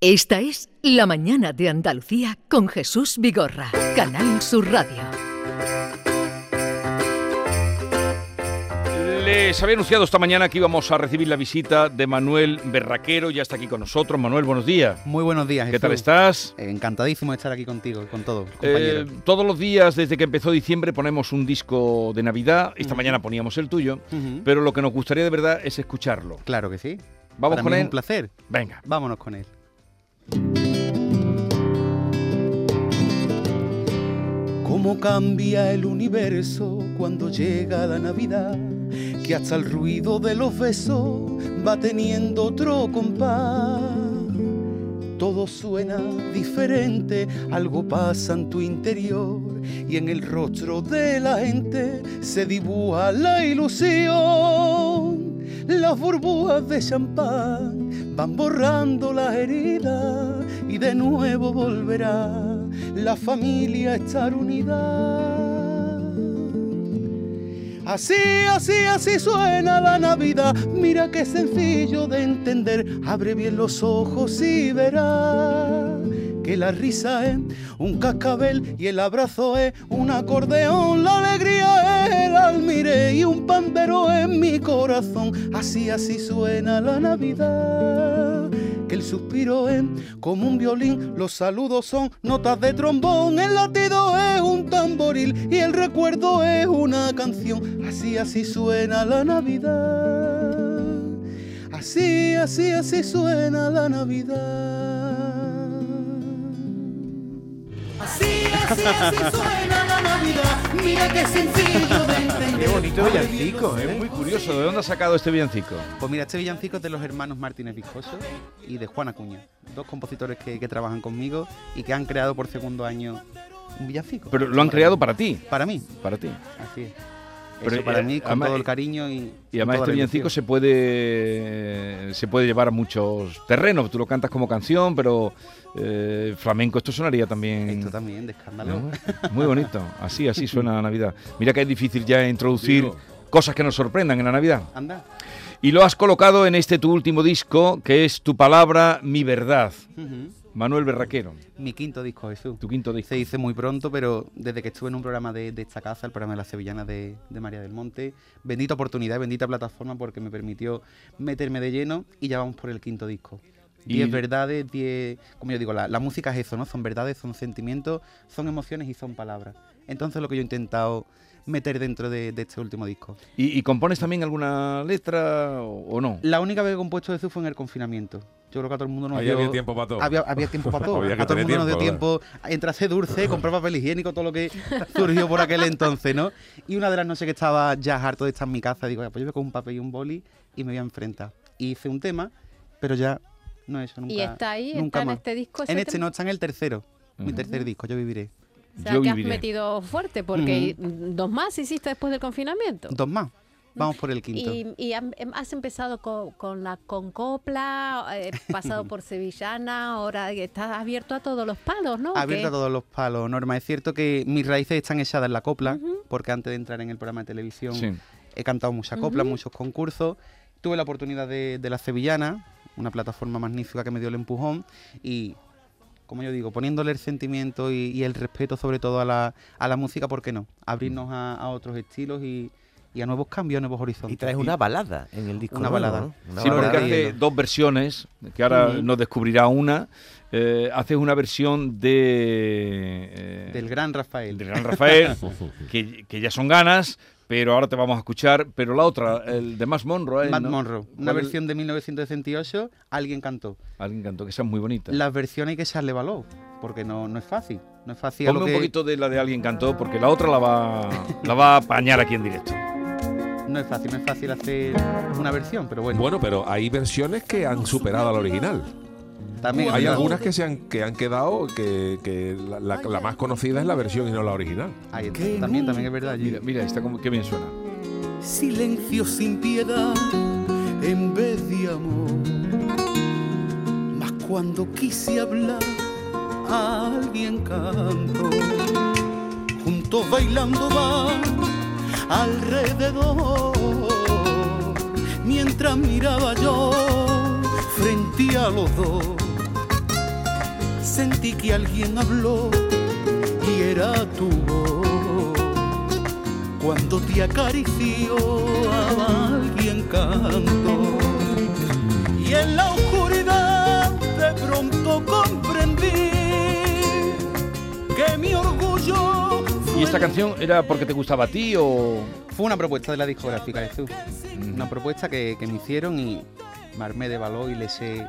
Esta es La Mañana de Andalucía con Jesús Vigorra, Canal Sur Radio. Les había anunciado esta mañana que íbamos a recibir la visita de Manuel Berraquero, ya está aquí con nosotros. Manuel, buenos días. Muy buenos días, ¿Qué Jesús. tal estás? Encantadísimo de estar aquí contigo, con todo, Eh, todos los días, desde que empezó diciembre, ponemos un disco de Navidad. Esta mañana poníamos el tuyo, pero lo que nos gustaría de verdad es escucharlo. Claro que sí. Vamos Para con mí es él. un placer. Venga. Vámonos con él. Cómo cambia el universo cuando llega la Navidad, que hasta el ruido de los besos va teniendo otro compás. Todo suena diferente, algo pasa en tu interior y en el rostro de la gente se dibuja la ilusión. Las burbujas de champán van borrando las heridas y de nuevo volverá la familia estar unida. Así, así, así suena la Navidad. Mira qué sencillo de entender. Abre bien los ojos y verás que la risa es un cascabel y el abrazo es un acordeón. La alegría es el almire y un pandero en mi corazón. Así, así suena la Navidad. El suspiro es como un violín, los saludos son notas de trombón, el latido es un tamboril y el recuerdo es una canción. Así, así suena la Navidad. Así, así, así suena la Navidad. Así, así, así suena la Navidad. Mira qué sencillo de entender. Qué bonito villancico, bien los ¿eh? Muy curioso, ¿de dónde ha sacado este villancico? Pues mira, este villancico es de los hermanos Martínez Viscoso y de Juan Acuña, dos compositores que, que trabajan conmigo y que han creado por segundo año un villancico. Pero lo han creado para ti, Para mí, para ti. así es. Pero, Eso para eh, mí, con además- todo el cariño y. Y además este villancico se puede se puede llevar a muchos terrenos. Tú lo cantas como canción, pero eh, flamenco esto sonaría también. Esto también, de escándalo. ¿no? Muy bonito. Así, así suena la Navidad. Mira que es difícil ya introducir Digo. cosas que nos sorprendan en la Navidad. Anda. Y lo has colocado en este tu último disco, que es Tu palabra, mi verdad. Ujú. Manuel Berraquero, Mi quinto disco, Jesús. tu quinto disco. Se dice muy pronto, pero desde que estuve en un programa de, de esta casa, el programa de la Sevillana de, de María del Monte, bendita oportunidad, bendita plataforma porque me permitió meterme de lleno y ya vamos por el quinto disco. Y- Diez verdades, diez... Como yo digo, la, la música es eso, ¿no? Son verdades, son sentimientos, son emociones y son palabras. Entonces lo que yo he intentado meter dentro de, de este último disco. ¿Y, y compones también alguna letra o, o no? La única vez que he compuesto eso fue en el confinamiento. Yo creo que a todo el mundo nos Ahí dio... había tiempo para todo. Había, había tiempo para todo. A todo el mundo nos dio tiempo, tiempo entrarse dulce, comprar papel higiénico, todo lo que surgió por aquel entonces, ¿no? Y una de las noches que estaba ya harto de estar en mi casa, digo, "Ya, pues yo voy con un papel y un boli y me voy a enfrentar. Y hice un tema, pero ya no he hecho nunca. y está ahí, nunca está en este disco. En este tema? no, está en el tercero. Mi tercer disco, yo viviré. O sea, Yo que has viviré. metido fuerte, porque dos más hiciste después del confinamiento. Dos más. Vamos por el quinto. Y, em- has empezado con, con la con copla, eh, pasado por sevillana, ahora estás abierto a todos los palos, ¿no? Abierta a todos los palos, Norma. Es cierto que mis raíces están echadas en la copla, porque antes de entrar en el programa de televisión Sí. he cantado mucha copla, muchos concursos. Tuve la oportunidad de, de la Sevillana, una plataforma magnífica que me dio el empujón y, como yo digo, poniéndole el sentimiento y, y el respeto sobre todo a la, a la música, ¿por qué no? Abrirnos a, a otros estilos y, y a nuevos cambios, a nuevos horizontes. Y traes una balada en el disco. Una nuevo, balada. ¿no? Una Sí, porque hace dos versiones, que ahora nos descubrirá una. Eh, haces una versión de... eh, Del gran Rafael. del Gran Rafael, que, que ya son ganas, pero ahora te vamos a escuchar. Pero la otra, el de Matt Monroe. ¿eh? Matt ¿no? Monroe, una versión de 1968, alguien cantó. Alguien cantó, que esa es muy bonita. Las versiones hay que echarle valor, porque no, no es fácil. No es fácil. Ponme lo un poquito de la de alguien cantó, porque la otra la va, la va a apañar aquí en directo. No es fácil, no es fácil hacer una versión, pero bueno. Bueno, pero hay versiones que han superado a la original. También Hay algunas que se han, que han quedado, que, que la, la- la más conocida es la versión y no la original. Ahí está. También, también es verdad. Mira, mira, esta como, qué bien suena. Silencio sin piedad en vez de amor. Mas cuando quise hablar, alguien cantó. Juntos bailando van alrededor. Mientras miraba yo frente a los dos. Sentí que alguien habló y era tu voz. Cuando te acarició a alguien canto y en la oscuridad de pronto comprendí que mi orgullo ¿Y esta canción era porque te gustaba a ti o...? Fue una propuesta de la discográfica de Jesús. Una propuesta que, que me hicieron y me armé de valor y le sé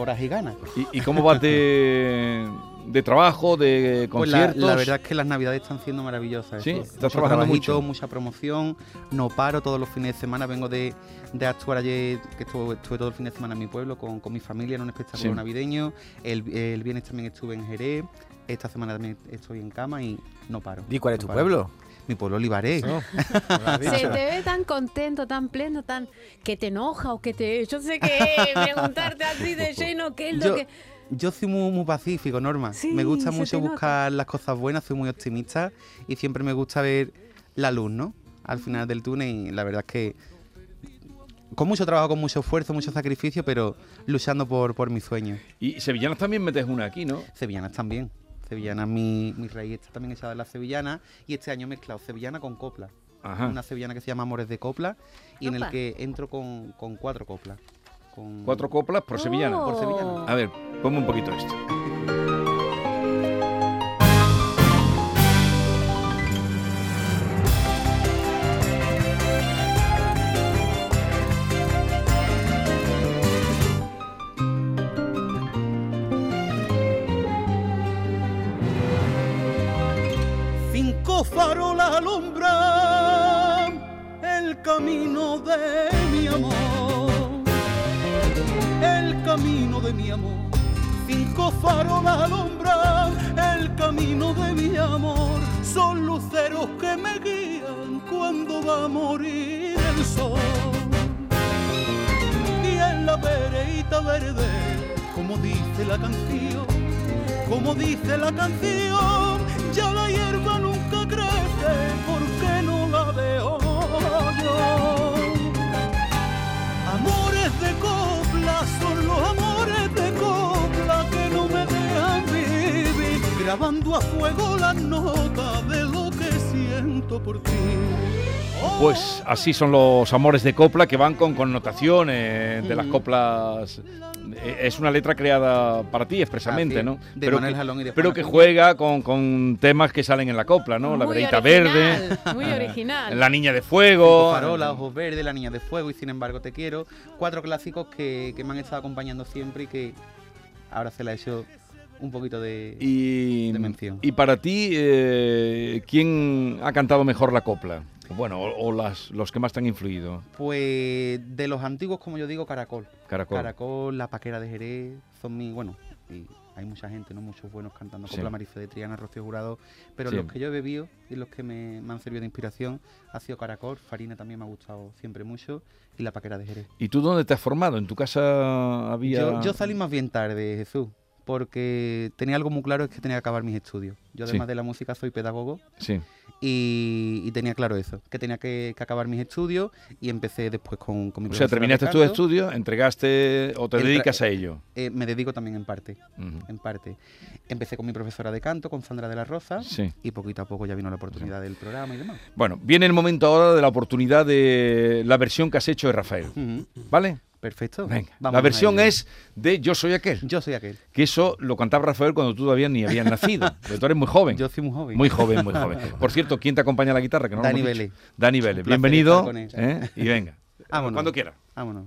coraje y ganas. ¿Y, y cómo vas de, de trabajo, de Pues la, conciertos? la verdad es que las navidades están siendo maravillosas. Sí, estás Mucho trabajando mucho. mucha promoción, no paro todos los fines de semana. Vengo de, de actuar ayer, que estuve, estuve todo el fin de semana en mi pueblo con, con mi familia en un espectáculo Sí. navideño. El, el viernes también estuve en Jerez. Esta semana también estoy en cama y no paro. ¿Y cuál es no tu paro. pueblo? Mi pueblo Olivaré. Se te ve tan contento, tan pleno, tan que te enoja o que te. Yo sé que preguntarte así de lleno qué es lo Yo, que. yo soy muy, muy pacífico, Norma. Sí, me gusta mucho buscar las cosas buenas, soy muy optimista y siempre me gusta ver la luz, ¿no? Al final del túnel y la verdad es que con mucho trabajo, con mucho esfuerzo, mucho sacrificio, pero luchando por, por mis sueños. Y sevillanas también metes una aquí, ¿no? Sevillanas también. Sevillanas, mi, mi raíz está también echada en la sevillana y este año he mezclado sevillana con copla. Ajá. Una sevillana que se llama Amores de Copla y en el que entro con, con cuatro coplas. Con Cuatro coplas por sevillana. Oh. Por sevillana. A ver, ponme un poquito esto. Cinco farolas alumbran el camino de mi amor, el camino de mi amor. Cinco farolas alumbran el camino de mi amor, son luceros que me guían cuando va a morir el sol. Y en la vereita verde, como dice la canción, como dice la canción, ya la hierba no la veo yo. Amores de copla son los amores de copla que no me dejan vivir, grabando a fuego las notas de lo que siento por ti. Pues así son los amores de copla que van con connotaciones de las coplas. Eh, Es una letra creada para ti expresamente, es, ¿no? de pero Manuel que, Jalón y de pero que juega con, con temas que salen en la copla, ¿no? La original, verde, Muy eh, original. la niña de fuego. Cinco farolas, ojos verdes, la niña de fuego y sin embargo te quiero. Cuatro clásicos que, que me han estado acompañando siempre y que ahora se la he hecho un poquito de... Y, de mención. y para ti, eh, ¿quién ha cantado mejor la copla? Bueno, o, o las, los que más te han influido. Pues de los antiguos, como yo digo, Caracol. Caracol. Caracol, La Paquera de Jerez, son mi... Bueno, y hay mucha gente, ¿no? Muchos buenos cantando Sí. copla, Marife de Triana, Rocío Jurado, pero Sí. los que yo he bebido y los que me, me han servido de inspiración ha sido Caracol, Farina también me ha gustado siempre mucho y La Paquera de Jerez. ¿Y tú dónde te has formado? ¿En tu casa había...? Yo, yo salí más bien tarde, Jesús, porque tenía algo muy claro, es que tenía que acabar mis estudios. Yo además Sí. de la música soy pedagogo Sí. y, y tenía claro eso, que tenía que, que acabar mis estudios y empecé después con, con mi O sea, terminaste tus estudios, entregaste o te Entra- dedicas a ello. Eh, me dedico también en parte, en parte. Empecé con mi profesora de canto, con Sandra de la Rosa, Sí. y poquito a poco ya vino la oportunidad del programa y demás. Bueno, viene el momento ahora de la oportunidad de la versión que has hecho de Rafael. ¿Vale? Perfecto. Venga. Vamos la versión es de Yo soy aquel. Yo soy aquel. Que eso lo cantaba Rafael cuando tú todavía ni habías nacido. Porque tú eres muy joven. Yo soy muy joven. Muy joven, muy joven. Por cierto, ¿quién te acompaña a la guitarra? Que no Dani. Vélez. Dani Vélez. Bienvenido. él. ¿eh? Y venga. Vámonos. Cuando quiera. Vámonos.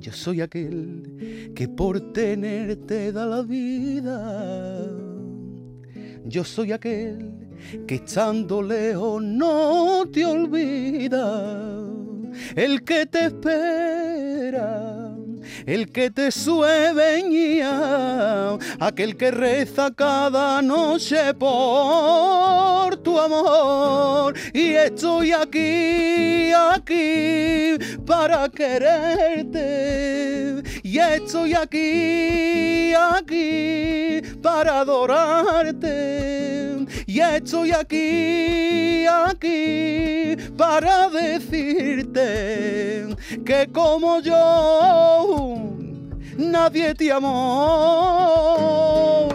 Yo soy aquel que por tenerte da la vida. Yo soy aquel que estando lejos no te olvida. El que te espera el que te sueña, aquel que reza cada noche por tu amor. Y estoy aquí, aquí para quererte. Y estoy aquí, aquí para adorarte. Y estoy aquí, aquí para decirte que como yo nadie te amó.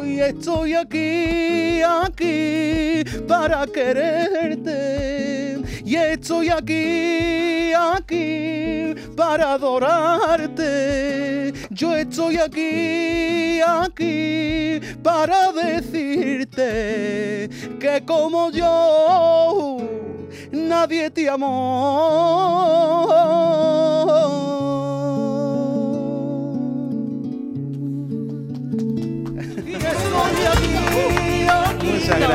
Y estoy aquí, aquí para quererte y estoy aquí, aquí para adorarte. Yo estoy aquí, aquí para decirte que como yo nadie te amó. Muchas gracias.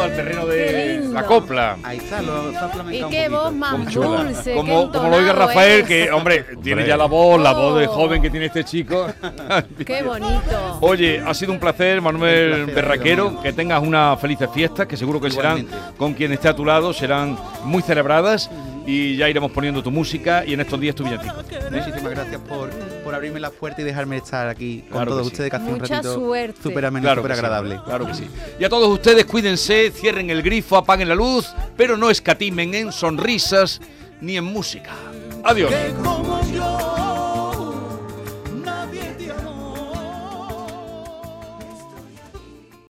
Llevado al terreno de la copla. Ahí está, lo está Y qué voz más dulce. Como, qué como lo oiga Rafael, es. que, hombre, tiene ya la voz, la voz de Oh. joven que tiene este chico. Qué bonito. Oye, ha sido un placer, Manuel Un placer, Berraquero. Que tengas una felices fiestas, que seguro que serán con quien esté a tu lado, serán muy celebradas. Y ya iremos poniendo tu música y en estos días tu villancico. Muchísimas gracias por, por abrirme la puerta y dejarme estar aquí con Claro que todos sí. ustedes, que hace un Mucha ratito suerte. súper ameno, Claro súper que sí, agradable. claro que sí. Y a todos ustedes, cuídense, cierren el grifo, apaguen la luz, pero no escatimen en sonrisas ni en música. Adiós. Que como yo